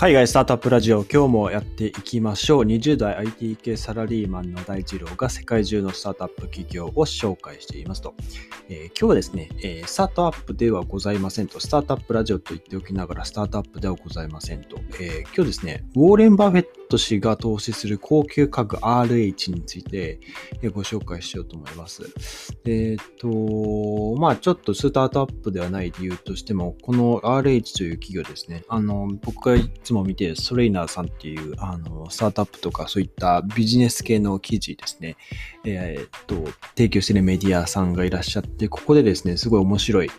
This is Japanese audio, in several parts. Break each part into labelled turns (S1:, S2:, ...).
S1: 海外スタートアップラジオ今日もやっていきましょう。20代 IT 系サラリーマンの大二郎が世界中のスタートアップ企業を紹介していますと。えー、今日はですね、えー、スタートアップではございませんと、スタートアップラジオと言っておきながらスタートアップではございませんと。えー、今日ですね、ウォーレン・バフェット氏が投資する高級家具 RH についてご紹介しようと思います。えっ、と、まあちょっとスタートアップではない理由としても、この RH という企業ですね、あの、僕がいつも見て、ソレイナーさんっていう、あの、スタートアップとかそういったビジネス系の記事ですね、えっ、と、提供しているメディアさんがいらっしゃって、ここでですね、すごい面白い、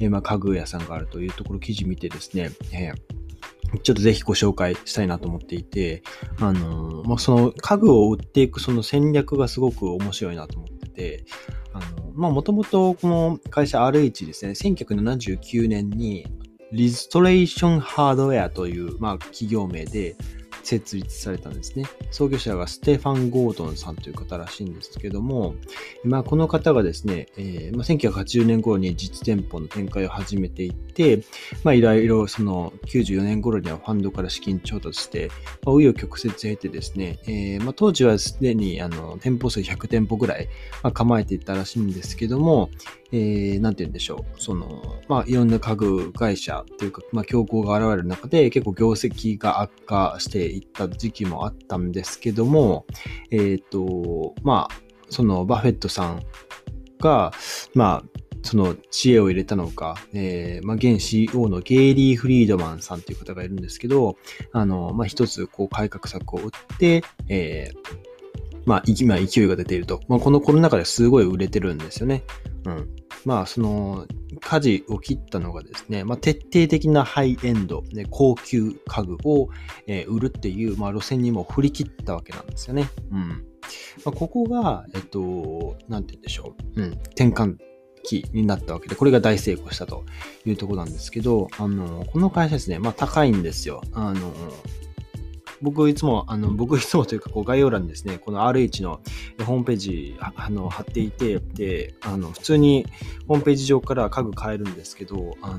S1: えー、まあ家具屋さんがあるというところ記事見てですね、えーちょっとぜひご紹介したいなと思っていて、あの、まあ、その家具を売っていくその戦略がすごく面白いなと思ってて、あの、ま、もともとこの会社 RH ですね、1979年にリストレーションハードウェアという、まあ、企業名で、設立されたんですね。創業者がステファン・ゴードンさんという方らしいんですけども、まあ、この方がですね、えーまあ、1980年頃に実店舗の展開を始めていって、まあ、いろいろその94年頃にはファンドから資金調達して、まあ、紆余曲折経てですね、えーまあ、当時はすでにあの店舗数100店舗ぐらい、ま、構えていたらしいんですけども、えー、なんて言うんでしょう。その、まあ、いろんな家具会社というか、まあ、競合が現れる中で結構業績が悪化していった時期もあったんですけども、えっ、ー、と、まあ、そのバフェットさんが、まあ、その知恵を入れたのか、えー、まあ、現 CEO のゲイリー・フリードマンさんという方がいるんですけど、あの、まあ、一つ、こう、改革策を打って、えー、まあ、今勢いが出ていると。まあ、このコロナ禍ですごい売れてるんですよね。うん。まあ、その、舵を切ったのがですね、まあ、徹底的なハイエンド、ね、高級家具を、えー、売るっていう、まあ、路線にも振り切ったわけなんですよね。うん。まあ、ここが、えっと、なんて言うんでしょう。うん。転換期になったわけで、これが大成功したというとこなんですけど、あの、この会社ですね、まあ高いんですよ。あの、僕いつも、あの、僕いつもというか、こう概要欄にですね、この RH のホームページ、あの、貼っていて、で、あの、普通にホームページ上から家具買えるんですけど、あの、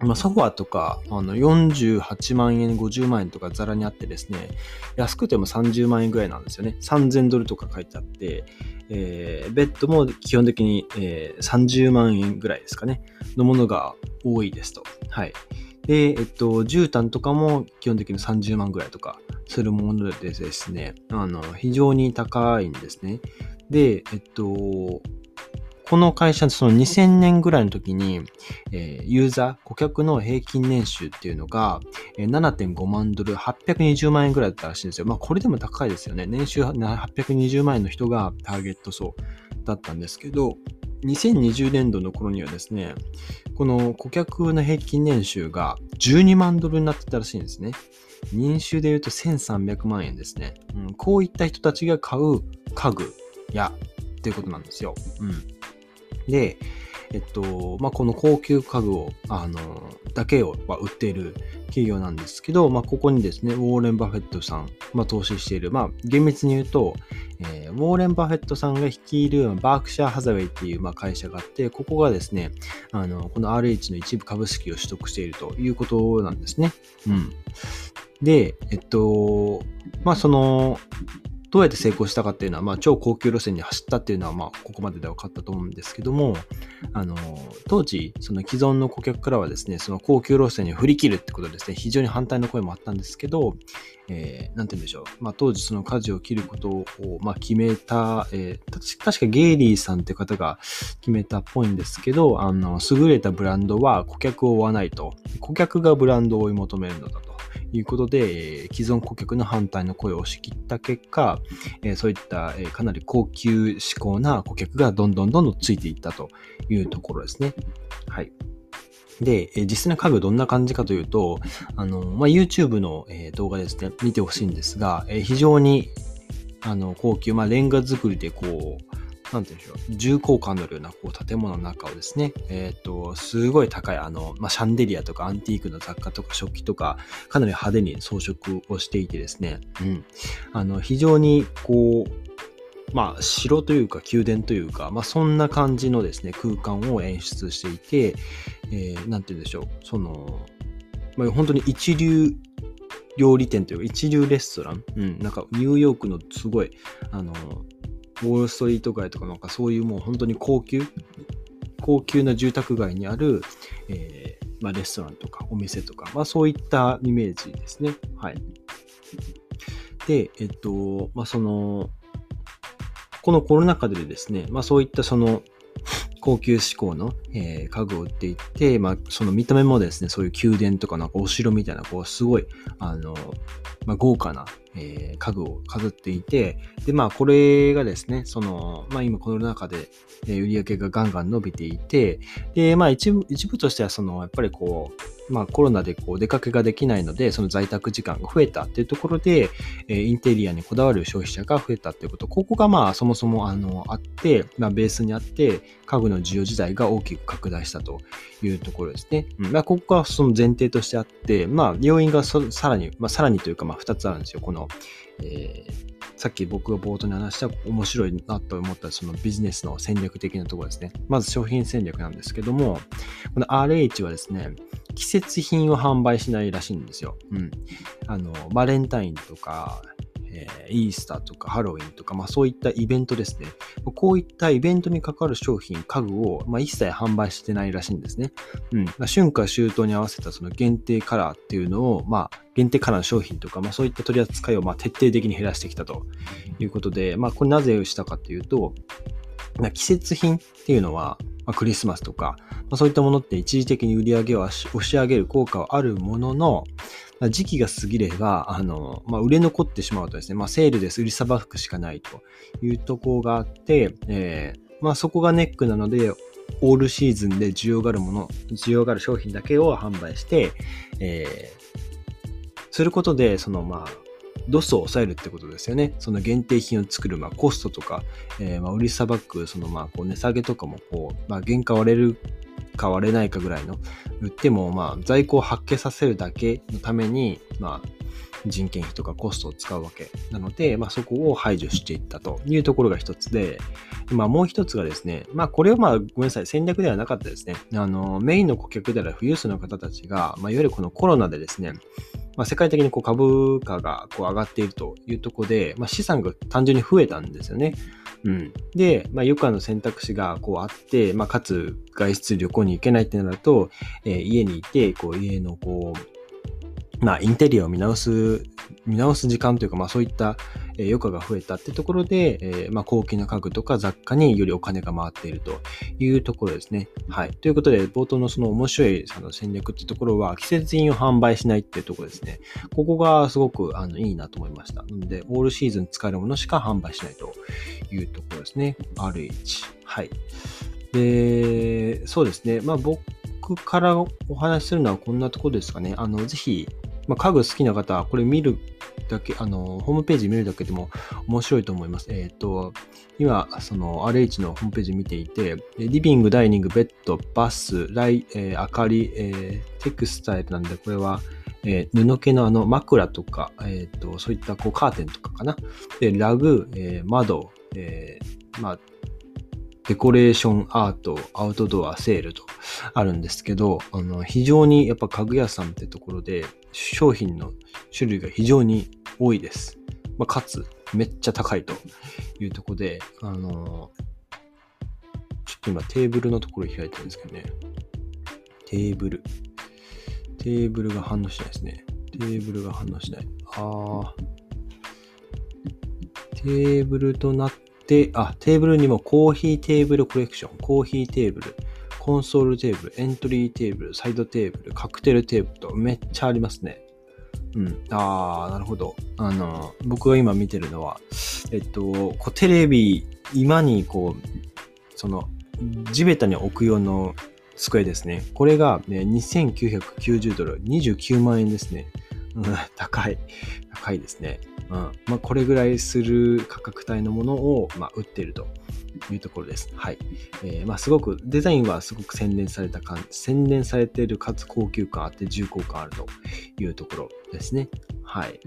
S1: まあ、ソファーとか、あの、48万円、50万円とかザラにあってですね、安くても30万円ぐらいなんですよね。3000ドルとか書いてあって、えー、ベッドも基本的に、えー、30万円ぐらいですかね、のものが多いですと。はい。で、えっと、絨毯とかも基本的に30万ぐらいとかするものでですね、あの、非常に高いんですね。で、えっと、この会社、その2000年ぐらいの時に、えー、ユーザー、顧客の平均年収っていうのが、えー、7.5万ドル、820万円ぐらいだったらしいんですよ。まあこれでも高いですよね。年収820万円の人がターゲット層だったんですけど、2020年度の頃にはですね、この顧客の平均年収が12万ドルになってたらしいんですね。年収で言うと1300万円ですね。うん、こういった人たちが買う家具やっていうことなんですよ。うん。で、えっと、まあ、この高級家具を、あの、だけを、ま売っている企業なんですけど、まあ、ここにですね、ウォーレン・バフェットさん、まあ、投資している、まあ、厳密に言うと、えー、ウォーレン・バフェットさんが率いるバークシャー・ハザウェイっていう、まあ、会社があって、ここがですね、あの、この RH の一部株式を取得しているということなんですね。うん。で、えっと、まあ、その、どうやって成功したかっていうのは、まあ、超高級路線に走ったっていうのは、まあ、ここまでで分かったと思うんですけども、あの、当時、その既存の顧客からはですね、その高級路線に振り切るってことですね、非常に反対の声もあったんですけど、えー、なんて言うんでしょう。まあ、当時その舵を切ることを、まあ、決めた、えー、確かゲイリーさんって方が決めたっぽいんですけど、あの、優れたブランドは顧客を追わないと。顧客がブランドを追い求めるのだと。いうことでえ、既存顧客の反対の声を押し切った結果え、そういったえかなり高級志向な顧客がどんどんどんどんついていったというところですね。はい。で、実際の家具どんな感じかというと、あの、まあ、YouTube の動画ですね、見てほしいんですが、非常にあの高級、まあ、レンガ作りでこう、なんて言うんでしょう、重厚感のあるようなこう建物の中をですね、えっ、と、すごい高い、あの、まあ、シャンデリアとかアンティークの雑貨とか食器とか、かなり派手に装飾をしていてですね、うん。あの、非常にこう、まあ、城というか宮殿というか、まあ、そんな感じのですね、空間を演出していて、えー、なんて言うんでしょう、その、まあ、本当に一流料理店というか一流レストラン、うん、なんかニューヨークのすごい、あの、ウォールストリート街とかなんかそういうもう本当に高級、高級な住宅街にある、えー、まあ、レストランとかお店とか、まあそういったイメージですね。はい。で、えっと、まあその、このコロナ禍でですね、まあそういったその高級志向の、えー、家具を売っていって、まあ、その見た目もですね、そういう宮殿とかなんかお城みたいな、こう、すごい、あの、まあ、豪華な、えー、家具を飾っていて、で、まあ、これがですね、その、まあ、今この中で、えー、売り上げがガンガン伸びていて、で、まあ、一部、一部としては、その、やっぱりこう、まあ、コロナでこう出かけができないので、その在宅時間が増えたっていうところで、えー、インテリアにこだわる消費者が増えたっていうこと、ここがまあそもそもあのあって、まあ、ベースにあって、家具の需要自体が大きく拡大したというところですね。うんまあ、ここがその前提としてあって、まあ、要因がさらに、まあ、さらにというか、まあ、2つあるんですよ。この、えーさっき僕が冒頭に話した面白いなと思ったそのビジネスの戦略的なところですね。まず商品戦略なんですけども、この RH はですね、季節品を販売しないらしいんですよ。うん。あの、バレンタインとか、えー、イースターとかハロウィンとか、まあそういったイベントですね。こういったイベントに関わる商品、家具を、まあ、一切販売してないらしいんですね。うん。まあ、春夏秋冬に合わせたその限定カラーっていうのを、まあ限定カラーの商品とか、まあそういった取り扱いをまあ徹底的に減らしてきたということで、まあこれなぜしたかっていうと、季節品っていうのは、まあ、クリスマスとか、まあ、そういったものって一時的に売り上げを押し上げる効果はあるものの、時期が過ぎれば、あの、まあ、売れ残ってしまうとですね、まあ、セールです売りさばくしかないというところがあって、えー、まあ、そこがネックなので、オールシーズンで需要があるもの、需要がある商品だけを販売して、えー、することで、その、まあ、ロスを抑えるってことですよね。その限定品を作る、まあ、コストとか、えー、まあ、売りさばく、その、まあ、こう値下げとかも、こう、まあ、原価割れるか割れないかぐらいの、売っても、まあ、在庫を発揮させるだけのために、まあ、人件費とかコストを使うわけなので、まあ、そこを排除していったというところが一つで、まあ、もう一つがですね、まあ、これはまあ、ごめんなさい、戦略ではなかったですね。あの、メインの顧客である富裕層の方たちが、まあ、いわゆるこのコロナでですね、まあ、世界的にこう株価がこう上がっているというところで、まあ、資産が単純に増えたんですよね。うん、で、まあ、余暇の選択肢がこうあって、まあ、かつ外出旅行に行けないってなると、えー、家にいて、こう家のこう、まあ、インテリアを見直す、見直す時間というか、まあ、そういった、え余暇が増えたってところで、え、まあ、高級な家具とか雑貨によりお金が回っているというところですね。はい。ということで、冒頭のその面白いその戦略ってところは、季節品を販売しないっていうところですね。ここがすごくあのいいなと思いました。なので、オールシーズン使えるものしか販売しないというところですね。RH。はい。で、そうですね。まあ、僕からお話しするのはこんなところですかね。あの、ぜひ、まあ、家具好きな方はこれ見るだけ、あの、ホームページ見るだけでも面白いと思います。えっ、ー、と、今、その RH のホームページ見ていて、リビング、ダイニング、ベッド、バス、ライ、えー、明かり、えー、テクスタイルなんで、これは、えー、布系のあの枕とか、えっ、ー、と、そういったこうカーテンとかかな。で、ラグ、えー、窓、えー、まあ、デコレーションアート、アウトドア、セールとあるんですけど、あの、非常にやっぱ家具屋さんってところで、商品の種類が非常に多いです。まあ、かつ、めっちゃ高いというとこで、あのちょっと今テーブルのところ開いてるんですけどね。テーブル。テーブルが反応しないですね。テーブルが反応しない。あ。テーブルとなって、あ、テーブルにもコーヒーテーブルコレクション、コーヒーテーブル、コンソールテーブル、エントリーテーブル、サイドテーブル、カクテルテーブルとめっちゃありますね。うん。ああ、なるほど。あの、僕が今見てるのは、えっと、こうテレビ、居間にこう、その、地べたに置く用の机ですね。これが、ね、2990ドル、29万円ですね。うん、高い。高いですね。うんまあ、これぐらいする価格帯のものを、まあ、売っているというところです。はい。えー、まあ、すごく、デザインはすごく洗練された感、洗練されているかつ高級感あって重厚感あるというところですね。はい。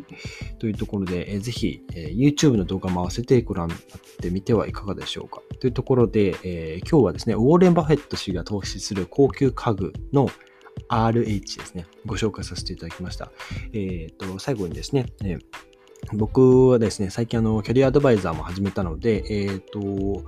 S1: というところで、えー、ぜひ、えー、YouTube の動画も合わせてご覧になってみてはいかがでしょうか。というところで、えー、今日はですね、ウォーレン・バフェット氏が投資する高級家具の RH ですね、ご紹介させていただきました。えっ、と、最後にですね、えー僕はですね、最近あの、キャリアアドバイザーも始めたので、えっ、ー、と、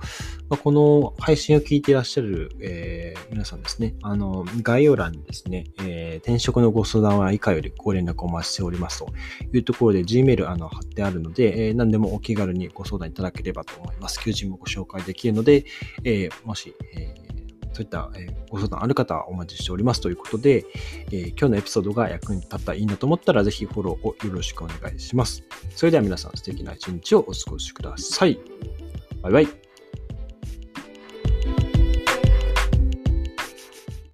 S1: まあ、この配信を聞いていらっしゃる、えー、皆さんですね、あの、概要欄にですね、えー、転職のご相談は以下よりご連絡をお待ちしておりますというところで Gmail あの貼ってあるので、えー、何でもお気軽にご相談いただければと思います。求人もご紹介できるので、えー、もし、えーそういったご相談ある方はお待ちしておりますということで、え、今日のエピソードが役に立ったらいいなと思ったら、ぜひフォローをよろしくお願いします。それでは皆さん素敵な一日をお過ごしください。バイバイ。